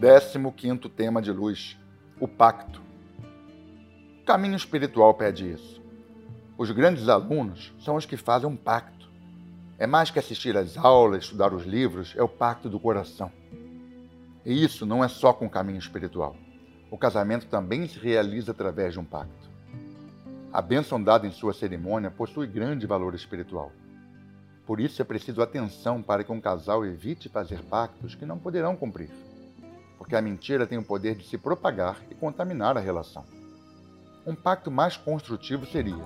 15 tema de luz: o pacto. O caminho espiritual pede isso. Os grandes alunos são os que fazem um pacto. É mais que assistir às aulas, estudar os livros, é o pacto do coração. E isso não é só com o caminho espiritual. O casamento também se realiza através de um pacto. A bênção dada em sua cerimônia possui grande valor espiritual. Por isso é preciso atenção para que um casal evite fazer pactos que não poderão cumprir porque a mentira tem o poder de se propagar e contaminar a relação. Um pacto mais construtivo seria: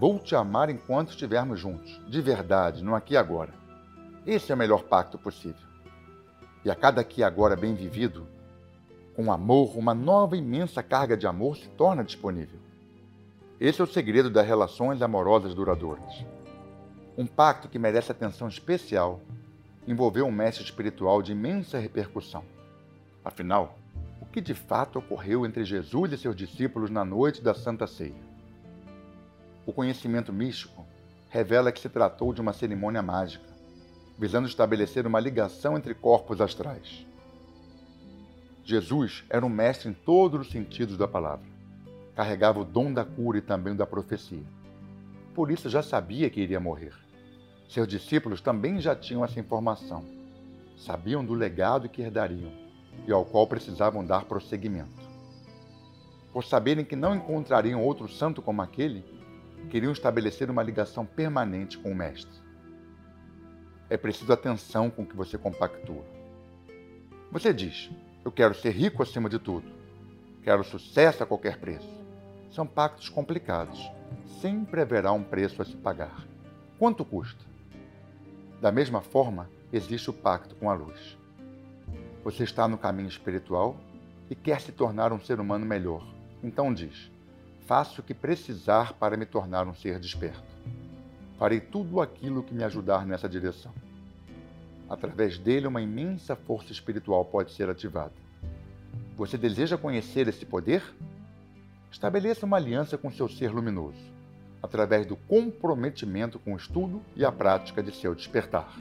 vou te amar enquanto estivermos juntos, de verdade, no aqui e agora. Esse é o melhor pacto possível. E a cada aqui e agora bem vivido, com amor, uma nova imensa carga de amor se torna disponível. Esse é o segredo das relações amorosas duradouras. Um pacto que merece atenção especial envolveu um mestre espiritual de imensa repercussão. Afinal, o que de fato ocorreu entre Jesus e seus discípulos na noite da Santa Ceia? O conhecimento místico revela que se tratou de uma cerimônia mágica, visando estabelecer uma ligação entre corpos astrais. Jesus era um mestre em todos os sentidos da palavra. Carregava o dom da cura e também da profecia. Por isso já sabia que iria morrer. Seus discípulos também já tinham essa informação. Sabiam do legado que herdariam e ao qual precisavam dar prosseguimento. Por saberem que não encontrariam outro santo como aquele, queriam estabelecer uma ligação permanente com o Mestre. É preciso atenção com o que você compactua. Você diz: Eu quero ser rico acima de tudo. Quero sucesso a qualquer preço. São pactos complicados. Sempre haverá um preço a se pagar. Quanto custa? Da mesma forma, existe o pacto com a luz. Você está no caminho espiritual e quer se tornar um ser humano melhor. Então diz: Faço o que precisar para me tornar um ser desperto. Farei tudo aquilo que me ajudar nessa direção. Através dele, uma imensa força espiritual pode ser ativada. Você deseja conhecer esse poder? Estabeleça uma aliança com seu ser luminoso, através do comprometimento com o estudo e a prática de seu despertar.